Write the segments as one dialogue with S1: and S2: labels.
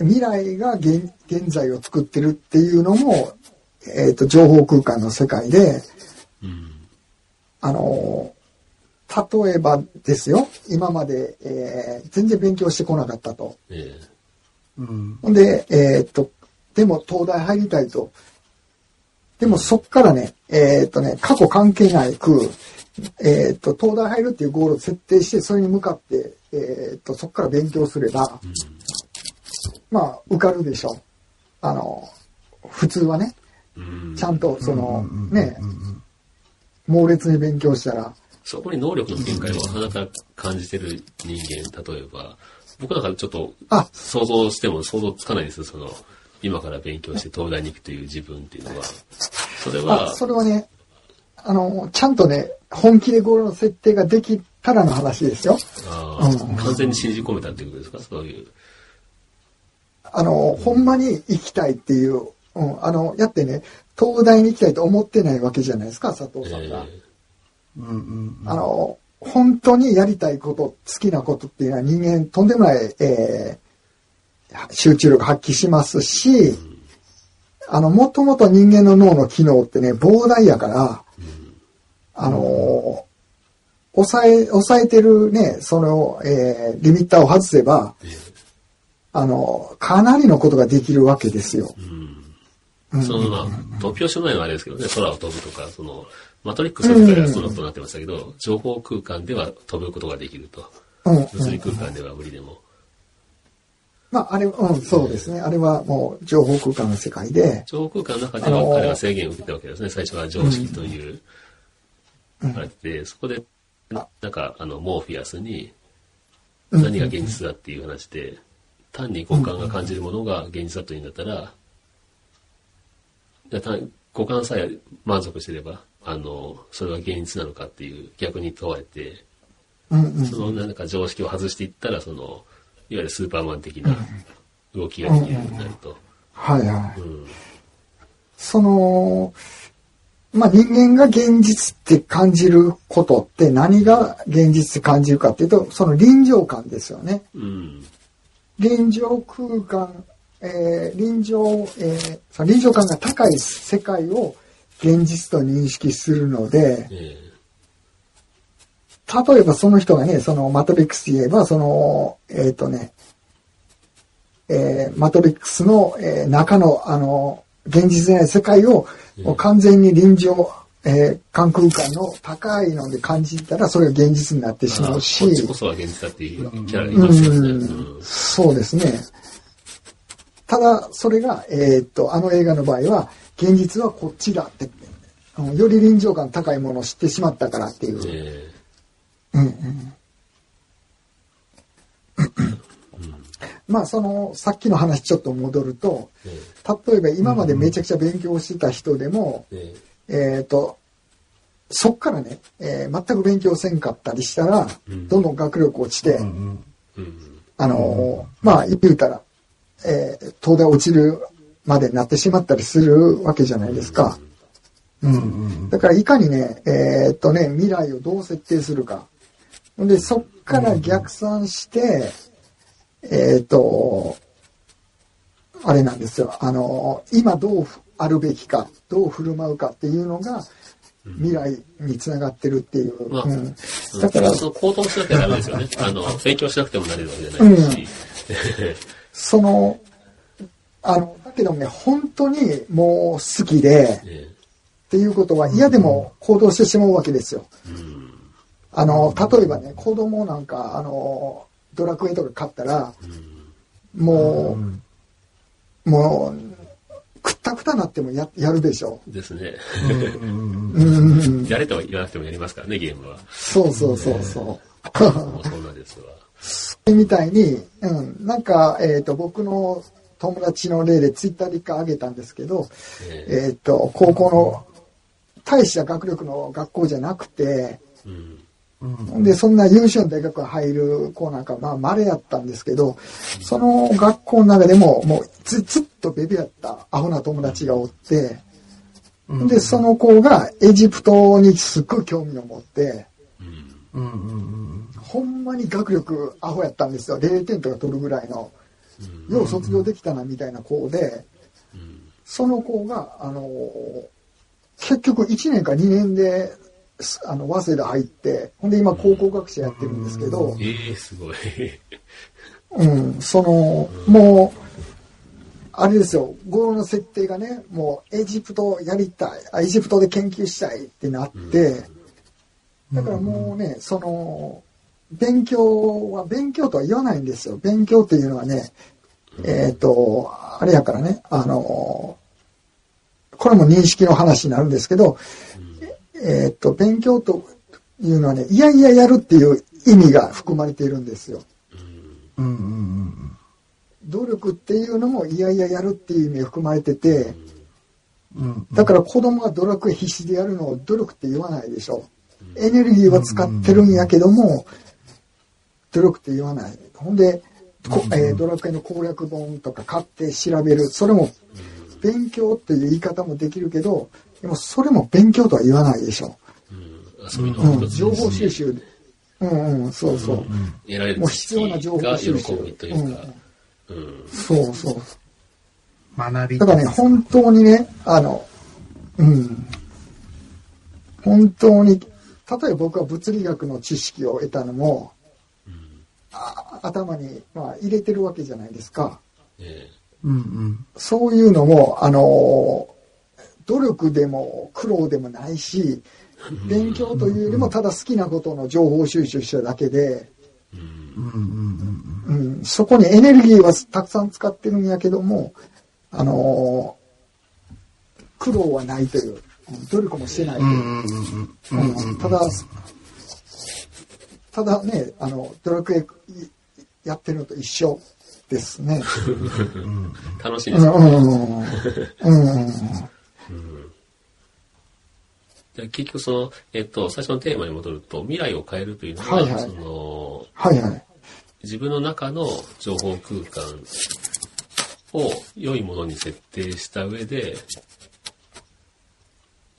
S1: 未来が現現在を作ってるっていうのも、えっ、と、情報空間の世界で、
S2: うん。
S1: あの、例えばですよ、今まで、えー全然勉強してこなかったと。
S2: ええ
S3: うん。
S1: ほんで、えーっと、でも東大入りたいと。でもそっからね、えーっとね、過去関係ないく、えーっと、東大入るっていうゴールを設定して、それに向かって、えーっと、そっから勉強すれば、まあ、受かるでしょう。あの、普通はね、
S2: うん。
S1: ちゃんと、そのね、猛烈に勉強したら、
S2: そこに能力の限界をなかなか感じてる人間、例えば、僕なんかちょっと
S1: あ、
S2: 想像しても想像つかないですよ、その、今から勉強して東大に行くという自分っていうのは。それ
S1: あ
S2: は、
S1: それはね、あの、ちゃんとね、本気でゴールの設定ができたらの話ですよ。
S2: あー
S1: うん
S2: 完全に信じ込めたっていうことですか？そういう。
S1: あの、ほんまに行きたいっていう、うん、あの、やってね、東大に行きたいと思ってないわけじゃないですか、佐藤さんが。
S2: え
S3: うんうん
S1: あの、本当にやりたいこと、好きなことっていうのは人間とんでもない、えー集中力発揮しますし、あの、もともと人間の脳の機能ってね、膨大やから、あの、抑え、抑えてるね、その、えーリミッターを外せば、
S2: え
S1: あの、かなりのことができるわけですよ。
S2: うんそのまあ、突拍子もないのはあれですけどね、空を飛ぶとか、その、マトリックスの世界はそんなことになってましたけど、情報空間では飛ぶことができると。物理空間では無理でも。
S1: まあ、あれ、うん、そうですね。あれはもう情報空間の世界で、
S2: 情報空間の中では彼は制限を受けたわけですね。最初は常識という、あれで、そこで、ななんか、あの、モーフィアスに、何が現実だっていう話で、単に五感が感じるものが現実だというんだったら、じゃ五感さえ満足してれば、あの、それは現実なのかっていう逆に問われて。そのなんか常識を外していったら、その、いわゆるスーパーマン的な動きができるようになると。
S1: はいはい。
S2: うん
S1: その、まあ、人間が現実って感じることって何が現実って感じるかっていうと、その臨場感ですよね。
S2: うん。
S1: 臨場空間、えー臨場、えー臨場感が高い世界を現実と認識するので、
S2: え
S1: 例えばその人がね、そのマトリックスで言えば、その、えっ、とね、えーマトリックスの、えー中の、あの、現実でない世界を、完全に臨場、えー、感空間の高いので感じたら、それが現実になって
S2: え
S1: しまうし、
S2: こっちこそは現実だっていうキャラますよね。
S1: うん。そうですね。ただ、それが、えーっと、あの映画の場合は、現実はこっちだって、うんより臨場感高いものを知ってしまったからっていう。
S2: え
S1: うんうんまあ、その、さっきの話ちょっと戻ると、
S2: ええ
S1: 例えば今までめちゃくちゃ勉強してた人でも、
S2: ええ
S1: えーっと、そっからね、えー全く勉強せんかったりしたら、
S2: うん
S1: どんどん学力落ちて、
S3: うん
S2: うん
S1: あのーまあ、言うたら、えー東大落ちるまでになってしまったりするわけじゃないですか。うん。だから、いかにね、えーっとね、未来をどう設定するか。で、そっから逆算して、えーっと、あれなんですよ。あのー今どうあるべきか、どう振る舞うかっていうのが、未来につながってるっていう。
S2: まあ
S1: うん、だから、
S2: その行動しなきゃダメですよね。あの、勉強しなくてもなれるわけじゃないですし。
S1: その、あの、だけどね、本当にもう好きで、
S2: え
S1: っていうことは嫌でも行動してしまうわけですよ。
S2: えうん。
S1: あの、例えばね、子供なんか、あの、ドラクエとか買ったら、もう、もう、くったくたなってもややるでしょ。
S2: ですね。
S1: うん、
S2: やれとは言わなくてもやりますからね、ゲームは。
S1: そうそうそうそう。
S2: もうそんなですわ。
S1: みたいに、うん、なんか、えっ、と、僕の友達の例でツイッターで一回あげたんですけど、
S2: ええ
S1: えっ、と、高校の大した学力の学校じゃなくて、
S2: うん
S1: で、そんな優秀な大学が入る子なんか、まあ、稀やったんですけど、その学校の中でも、もうず、ずっとベビやったアホな友達がおって、で、その子がエジプトにすっごい興味を持って、
S3: うん。うん
S1: ほんまに学力アホやったんですよ。0点とか取るぐらいの。よう卒業できたなみたいな子で、その子が、あの、結局1年か2年で、あの、早稲田入って、ほんで今考古学者やってるんですけど、
S2: ええすごい。
S1: うん、その、もう、あれですよ、ゴールの設定がね、もうエジプトやりたい、あエジプトで研究したいってなって、だからもうね、その、勉強は勉強とは言わないんですよ。勉強っていうのはね、えっ、と、あれやからね、あの、これも認識の話になるんですけど、えっ、と、勉強というのはね、いやいややるっていう意味が含まれているんですよ。
S3: うんうんうん
S1: 努力っていうのもいやいややるっていう意味が含まれてて、
S3: うん。
S1: だから子供が努力必死でやるのを努力って言わないでしょ。エネルギーは使ってるんやけども、努力って言わない。ほんで、こえードラクエの攻略本とか買って調べる。それも勉強っていう言い方もできるけど、でもそれも勉強とは言わないでしょ。
S2: 遊び
S1: うん、
S2: の一つ
S1: 情報収集。うんうん、そうそう。
S2: 得られる
S1: もう必要な情報収集
S2: うん。
S1: そうそう。
S3: 学び
S1: だからね、本当にね、あの、うん。本当に、例えば僕は物理学の知識を得たのも、あ頭に、まあ、入れてるわけじゃないですか。
S2: え
S3: うんうん。
S1: そういうのも、あの、努力でも苦労でもないし、勉強というよりもただ好きなことの情報収集しただけで、
S3: うん。うん。うん
S1: うん、そこにエネルギーはたくさん使ってるんやけども、あの苦労はないという、うん努力もしてないという、
S3: うん。うん。うん。うん。
S1: うん。ただ、ただね、あの、ドラクエやってるのと一緒ですね。
S2: え 楽しいです。よ
S1: うん、うん、う
S2: 結局その、えっと、最初のテーマに戻ると、未来を変えるというのは、
S1: はいはい
S2: その、
S1: はいはい。
S2: 自分の中の情報空間を良いものに設定した上で、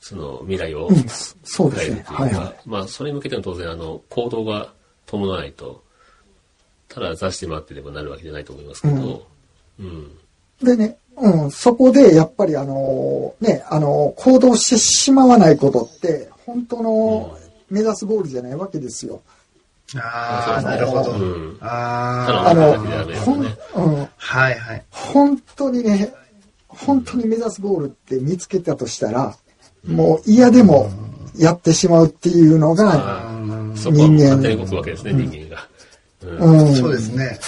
S2: その未来を。変えるというか、
S1: はいはい。
S2: まあ、それに向けての当然、あの、行動が伴わないと、ただ座して待ってればなるわけじゃないと思いますけど、うん。
S1: でね、うん、そこでやっぱりあのね、あの行動してしまわないことって、本当の目指すゴールじゃないわけですよ。
S3: ああ、なるほど。
S2: うん
S3: あ
S1: あの、ほん、
S2: ね
S1: うん、
S3: あ、はいはい。
S1: 本当にね、本当に目指すゴールって見つけたとしたら、もう嫌でもやってしまうっていうのが、
S2: ああ、そこはもう勝手に動くわけですね、人間が。うん。
S1: うん、
S3: そうですね。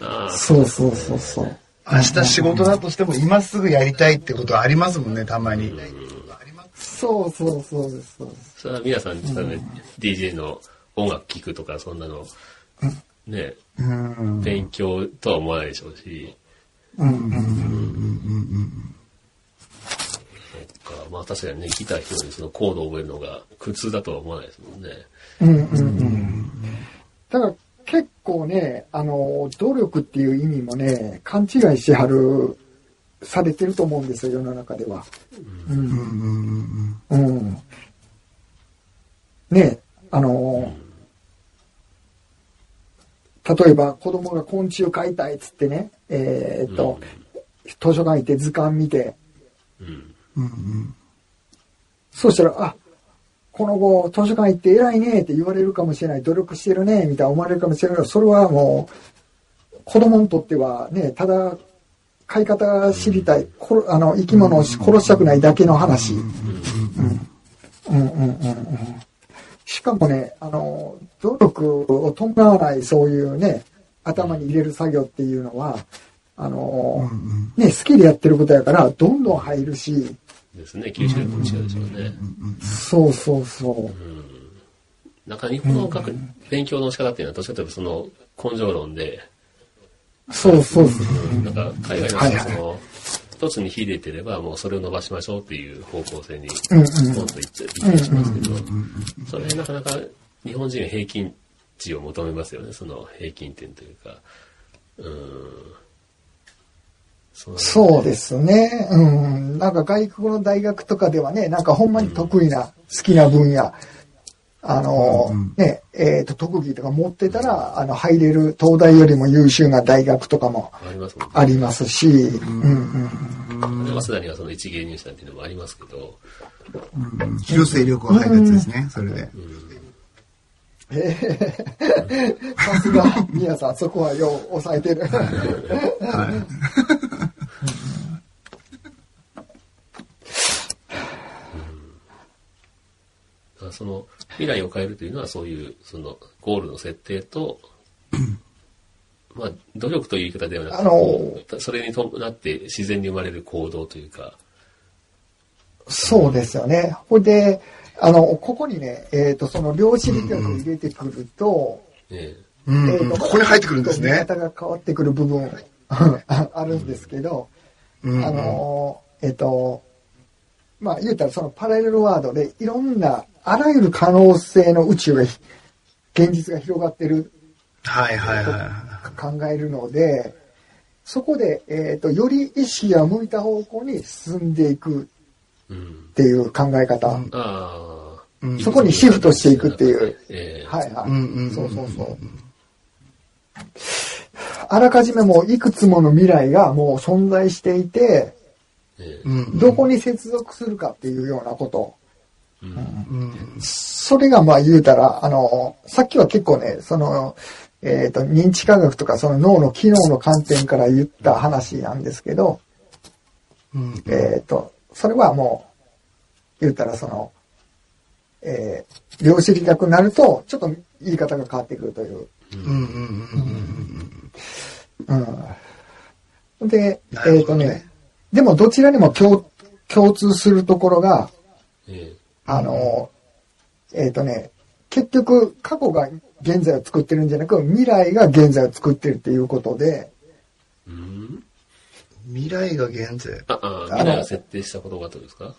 S2: ああ、
S1: そうそうそうそう。
S3: 明日仕事だとしても今すぐやりたいってことありますもんね、たまに。
S1: そうそうそうです。そうです
S2: それは皆さん、多分 DJ の音楽聴くとか、そんなの、ね、
S3: うん。
S2: 勉強とは思わないでしょうし、
S1: うん。うん。
S2: そっか、まあ確かにね、来た人にそのコードを覚えるのが苦痛だとは思わないですもん。ね。
S1: うん。うん。うん。だから結構ね、あの、努力っていう意味もね、勘違いしはる、されてると思うんですよ、世の中では。うん。
S3: うんうん
S1: あの、例えば子供が昆虫飼いたいっつってね、えーっと、図書館行って図鑑見て、
S2: うん。
S3: うんうん
S1: そうしたら、あ、この子図書館行って偉いねって言われるかもしれない、努力してるね、みたいな思われるかもしれないけど、それはもう、子供にとってはね、ただ、飼い方が知りたい、こあの、生き物を殺したくないだけの話。うん。うんうんうんうん。しかもね、あの、努力を伴わないそういうね、頭に入れる作業っていうのは、あの、ね、好きでやってることやから、どんどん入るし、
S2: ですね、吸収力も違うでしょうね。
S1: そうそうそう。
S2: なんか日本の学、勉強の仕方っていうのは、どっちかというとその根性論で、
S1: そうそうそう。
S2: うんなんか海外の人はその、一つに秀でてれば、もうそれを伸ばしましょうっていう方向性に、
S1: うんうん
S2: ポンと言って、言ってしますけど、それなかなか日本人は平均値を求めますよね、その平均点というか。うん。そう
S1: ですね。うん。なんか外国の大学とかではね、なんかほんまに得意な、好きな分野。あの、ね、えっ、と、特技とか持ってたら、あの、入れる東大よりも優秀な大学とかも
S2: ありますもんね。
S1: ありますし、うん。うん。
S2: 早稲田にはその一芸入試なんていうのもあります。けど、
S3: 広末涼子が入ったやつです。ね、それで。
S1: さす。が、宮さん、そこはよう抑えてる。
S2: だからその未来を変えるというのはそういうそのゴールの設定と、まあ努力という言い方ではなくて、
S1: あの
S2: それに伴って自然に生まれる行動というか、
S1: そうですよね。ほいで、あの、ここにね、えっ、と、その量子力学を入れてくると、
S2: ね
S3: うん。
S1: えーと
S3: ここに入ってくるんですね。
S1: 見方が変わってくる部分あ あるんですけど、
S3: うん
S1: あのーえっ、と、まあ言うたらそのパラレルワードでいろんなあらゆる可能性の宇宙がひ現実が広がってる
S3: はいはいはいは
S1: 考えるので、そこで、えっ、と、より意識が向いた方向に進んでいく
S2: うん
S1: っていう考え方。
S2: ああ、
S3: うん
S1: そこにシフトしていくっていう。
S2: ええ
S1: はいはい。
S3: うんうんうん
S1: そうそうそう。あらかじめもういくつもの未来がもう存在していて、
S2: ええ
S3: うん
S1: どこに接続するかっていうようなこと。
S2: うん。
S3: うん
S1: それがまあ言うたら、あの、さっきは結構ね、その、えっ、と、認知科学とかその脳の機能の観点から言った話なんですけど、
S3: うん。
S1: えっ、と、それはもう、言ったらその、えー、量子力学になると、ちょっと言い方が変わってくるという。
S3: うん。
S1: で、えっ、と
S3: ほどね。
S1: ね、でもどちらにも共共通するところが、
S2: ええ
S1: あの、えっ、とね、結局過去が現在を作ってるんじゃなく、未来が現在を作ってるっていうことで、
S2: うん？
S3: 未来が現在？
S2: ああ、未来が設定したことがってことですか？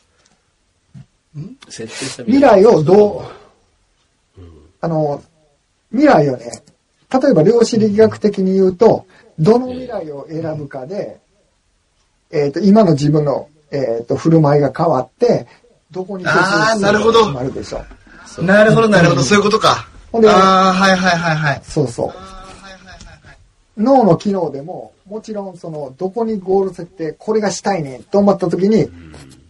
S2: 設定した
S1: 未来。をどう、あの、未来をね、例えば量子力学的に言うと、どの未来を選ぶかで、えっ、と、今の自分の、えっ、と、振る舞いが変わって、どこに
S3: なるほど
S1: 決まるでしょ。
S2: そう
S3: なるほどなるほど、そういうことか。
S1: ほんで
S3: ああ、はいはいはいはい。
S1: そうそう。脳の機能でも、もちろんその、どこにゴール設定、これがしたいねと思った時に、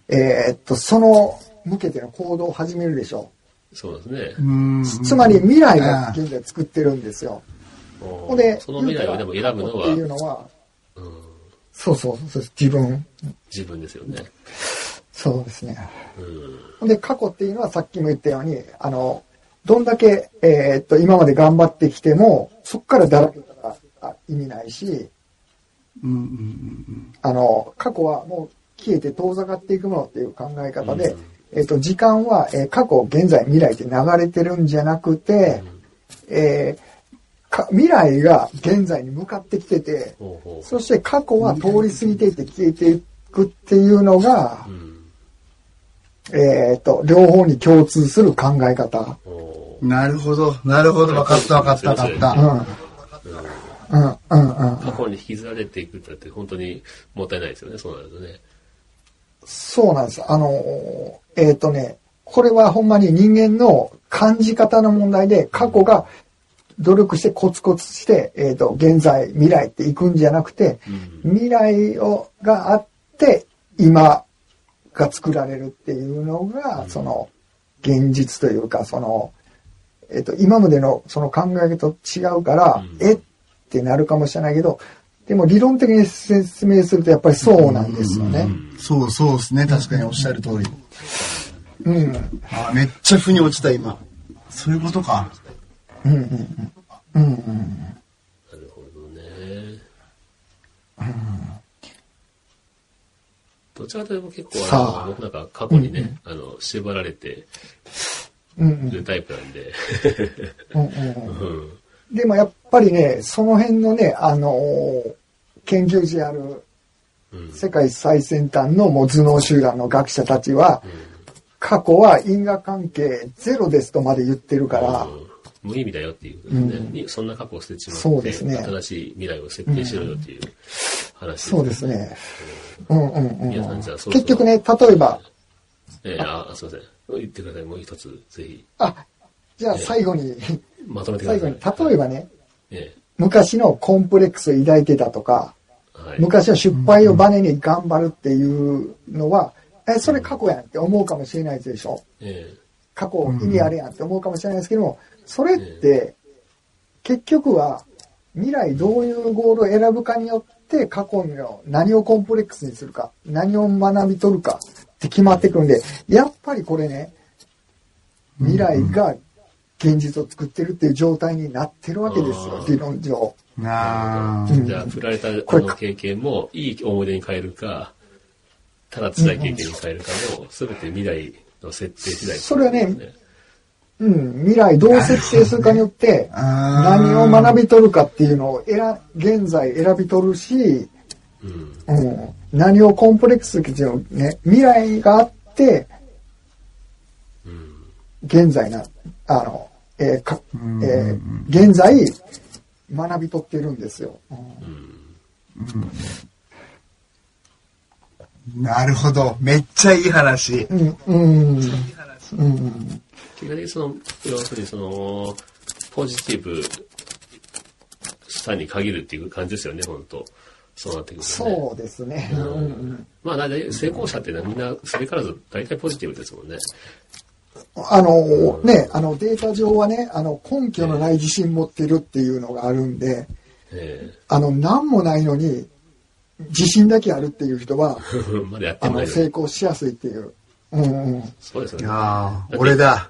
S1: えーっと、その向けての行動を始めるでしょ
S2: そうですね。
S3: うん
S1: う。つまり未来が現在作ってるんですよ。
S2: お
S1: ほんで、
S2: その未来をでも選ぶのは
S1: っていうのは、
S2: うん
S1: そうそうそう、自分。
S2: 自分ですよね。
S1: そうですね。
S2: うん。
S1: で、過去っていうのはさっきも言ったように、あの、どんだけ、えーっと、今まで頑張ってきても、そこからだらけたらあ意味ないし、
S3: うんうんうん
S1: あの、過去はもう消えて遠ざかっていくものっていう考え方で、えっ、と、時間は、えー過去、現在、未来って流れてるんじゃなくて、えーか未来が現在に向かってきてて、そして過去は通り過ぎていって消えていくっていうのが
S2: う、ん
S1: えっ、と、両方に共通する考え方。
S3: なるほど、なるほど、分かった分かった分かった。
S1: うん。うん、うん、うん。
S2: 過去に引きずられていくってだって本当にもったいないですよね、そうなるとね。
S1: そうなんです。あのー、えっ、とね、これはほんまに人間の感じ方の問題で、過去が努力してコツコツして、えっ、と、現在、未来っていくんじゃなくて、未来をがあって、今が作られるっていうのが、その、現実というか、その、えっ、と、今までのその考え方と違うから、
S2: うん
S1: えってなるかもしれないけど、でも理論的に説明するとやっぱりそうなんですよね。
S3: そうそうですね、確かにおっしゃる通り。
S1: うん。
S3: あーめっちゃ腑に落ちた、今。そういうことか。
S1: うんうんうん。うんうん。
S2: なるほどね。どちらかというと結構あ
S1: さ
S2: の、
S1: あ。
S2: 僕なんか過去にね、あの、縛られて
S1: う
S2: タイプなんで、
S1: うんうん
S2: うん。
S1: でもやっぱりね、その辺のね、あのー研究者ある
S2: うん。
S1: 世界最先端のもう頭脳集団の学者たちは、過去は因果関係ゼロですとまで言ってるから、
S2: うん無意味だよっていうことですね、にそんな過去を捨てちまって、
S1: そうですね
S2: 新しい未来を設定しろよっていう話
S1: そうですね。うんうんうん
S2: 皆さんじゃあ
S1: 結局ね、例えば、
S2: えーあ、すいません。言ってください。もう一つ、ぜひ。
S1: あ、じゃあ最後に、
S2: まとめてくだ
S1: 最
S2: さい。
S1: 後に、例えばね、
S2: え
S1: 昔のコンプレックスを抱いてたとか、
S2: えはい。
S1: 昔は失敗をバネに頑張るっていうのは、え、それ過去やんって思うかもしれないでしょ。
S2: え
S1: 過去意味あるやんって思うかもしれないですけども、それって、結局は未来どういうゴールを選ぶかによって過去の何をコンプレックスにするか、何を学び取るかって決まってくるんで、やっぱりこれね、未来が現実を作ってるっていう状態になってるわけですよ、理論上。
S3: なあ
S2: えじゃあ、振られたあ
S1: これ
S2: の経験も、いい思い出に変えるか、ただ辛い経験に変えるかも、すべて未来の設定次第、
S1: それはねうん、未来どう設定するかによって、何を学び取るかっていうのを選、現在選び取るし、
S2: うん。
S1: うん、何をコンプレックスっていうのね、未来があって、
S2: うん。
S1: 現在な、あの、えーか
S3: うん
S1: えー現在、学び取ってるんですよ。
S3: なるほど。めっちゃいい話。
S1: うん、うん、うん、
S2: 結果的にその、要するにその、ポジティブさに限るっていう感じですよね、本当そうなってくるとね。
S1: そうですね。うんうん
S2: まあ、大体成功者っていうのはみんな、それからず大体ポジティブですもんね。
S1: あの、ね、あの、データ上はね、あの、根拠のない自信持ってるっていうのがあるんで、
S2: え
S1: あの、何もないのに、自信だけあるっていう人は、
S2: え まだやって
S1: あの、
S2: もないのに。
S1: 成功しやすいっていう。うんうん。
S2: そうですよね。
S3: ああ、俺だ。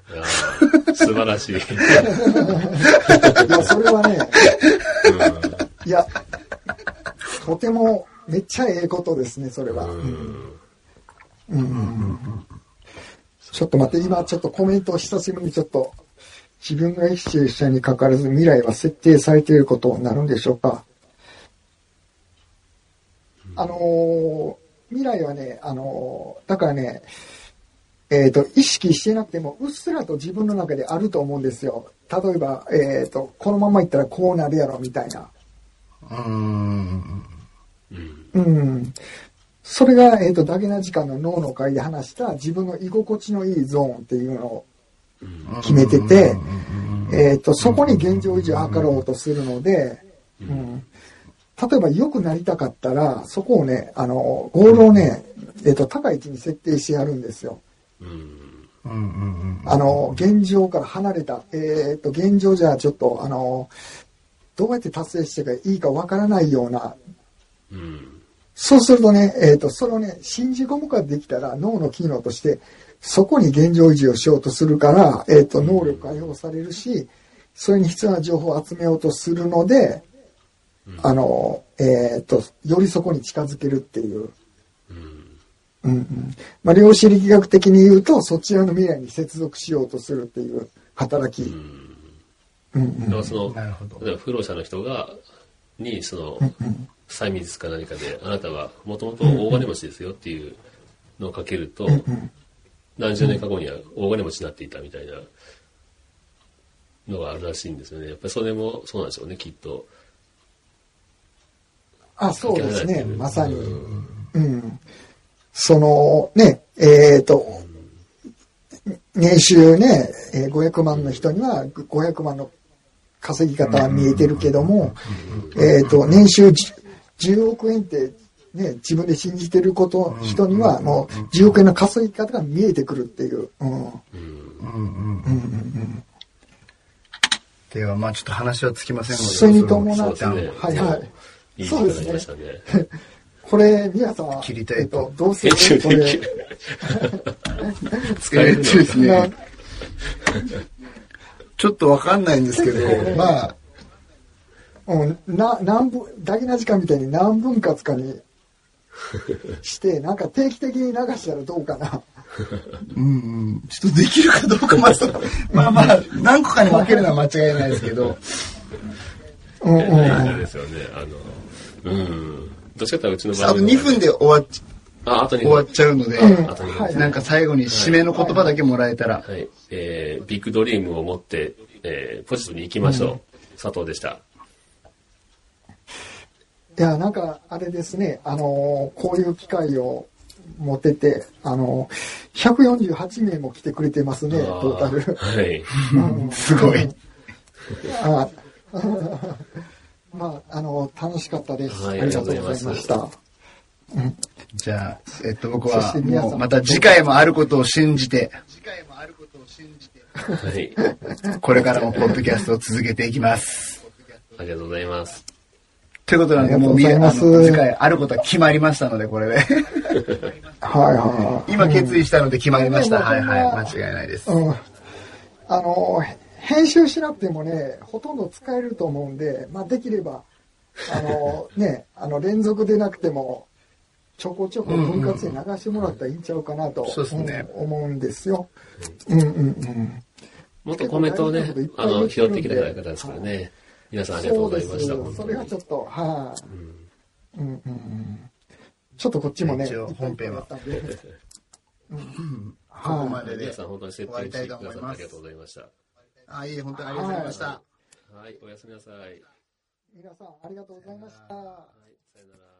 S2: 素晴らしい。
S1: いや、それはね、いや、とても、めっちゃええことですね、それは。ちょっと待って、今ちょっとコメントを久しぶりにちょっと、自分が生きている人に関わらず未来は設定されていることになるんでしょうか。あのー未来はね、あのーだからね、えっ、と、意識してなくても、うっすらと自分の中であると思うんですよ。例えば、えっ、と、このままいったらこうなるやろ、みたいな。
S3: うーん。
S1: うん。それが、えっ、と、ダゲな時間の脳の会で話した自分の居心地のいいゾーンっていうのを決めてて、えっ、と、そこに現状維持を図ろうとするので、うん。例えば良くなりたかったら、そこをね、あの、ゴールをね、えっ、と、高い位置に設定してやるんですよ。
S2: うん。
S3: うんうんうん。
S1: あの、現状から離れた、えっ、と、現状じゃちょっと、あの、どうやって達成していいかわからないような
S2: うん。
S1: そうするとね、えっ、と、それをね、信じ込むができたら、脳の機能として、そこに現状維持をしようとするから、えっ、と、能力が解放されるし、それに必要な情報を集めようとするので、あの、えっ、と、よりそこに近づけるっていう。うんうん。まあ、量子力学的に言うと、そちらの未来に接続しようとするっていう働き。うんう
S2: からその、
S3: なるほど
S2: 例えば不老者の人が、に、その、催眠か何かで、あなたはもともと大金持ちですよっていうのをかけると、何十年か後には大金持ちになっていたみたいなのがあるらしいんですよね。やっぱりそれもそうなんでしょうね、きっと。
S1: あ、そうですね。まさに。うん。その、ね、えっ、と、年収ね、えー500万の人には500万の稼ぎ方は見えてるけども、えっ、と、年収 10, 10億円って、ね、自分で信じてること、人にはもう10億円の稼ぎ方が見えてくるっていう。うん。
S3: うんうんでは、まあちょっと話はつきませんので。
S1: それに伴って、はいはい。
S2: いい
S1: そうですねこれ、皆さんは、
S3: 切りたい
S1: えっと、どうするこれ
S2: できる。使えるの
S3: えーっとです
S1: な
S3: ね。ちょっとわかんないんですけど、まあ、
S1: うん、な、何分、大事な時間みたいに何分割かに して、なんか定期的に流したらどうかな。
S3: うんうん、ちょっとできるかどうかまず、まあまあ、何個かに分けるのは間違いないですけど、
S1: うんうん。
S2: ですよね。あの、うん。どっちかっていうとうちの場合
S3: あと2分で終わっ
S2: あ、あと2分。
S3: 終わっちゃうので、
S1: うん
S2: あと2分。
S1: はい
S3: なんか最後に締めの言葉だけもらえたら、
S2: はい。えー、ビッグドリームを持って、えー、ポジティブに行きましょう。佐藤でした。
S1: いや、なんか、あれですね、あのーこういう機会を持ってて、あの、148名も来てくれてますね、
S2: あー
S1: トータル。
S2: はい。
S1: うん
S3: すごい。
S1: あまあ、あの、楽しかったです。
S2: はい
S1: ありがとうございました。
S3: じゃあ、えっと、僕は
S1: そして、皆さん
S3: もう、また次回もあることを信じて、
S2: はい。
S3: これからもポッドキャストを続けていきます。
S2: ありがとうございます。
S3: ということなんで、もうみ、あ
S1: ございます
S3: の、次回あることは決まりましたので、これで。
S1: はいはい。
S3: 今決意したので決まりました。
S1: うん
S3: はいはい。
S1: うん
S3: 間違いないです。
S1: うん。あの、編集しなくてもね、ほとんど使えると思うんで、まあ、できれば、あの、ね、あの、連続でなくても、ちょこちょこ分割で流してもらったらいいんちゃうかなと、
S3: そうですね
S1: うん思うんですよ。うんうんうん。
S2: もっとコメントをね、あの、拾っていけたらよかったですからね。皆さんありがとうございました。
S1: そうです。それがちょっと、はい、うん。うんうんちょっとこっちもね、
S3: 一応本編は
S1: ったんで うん
S3: ここま
S1: はい。
S3: でで
S2: 皆さん本当にセッティングしてくださってありがとうございました。
S3: はい、本当にありがとうございました。
S2: はい、はい、おやすみなさい。
S1: 皆さん、ありがとうございました。はい、さよなら。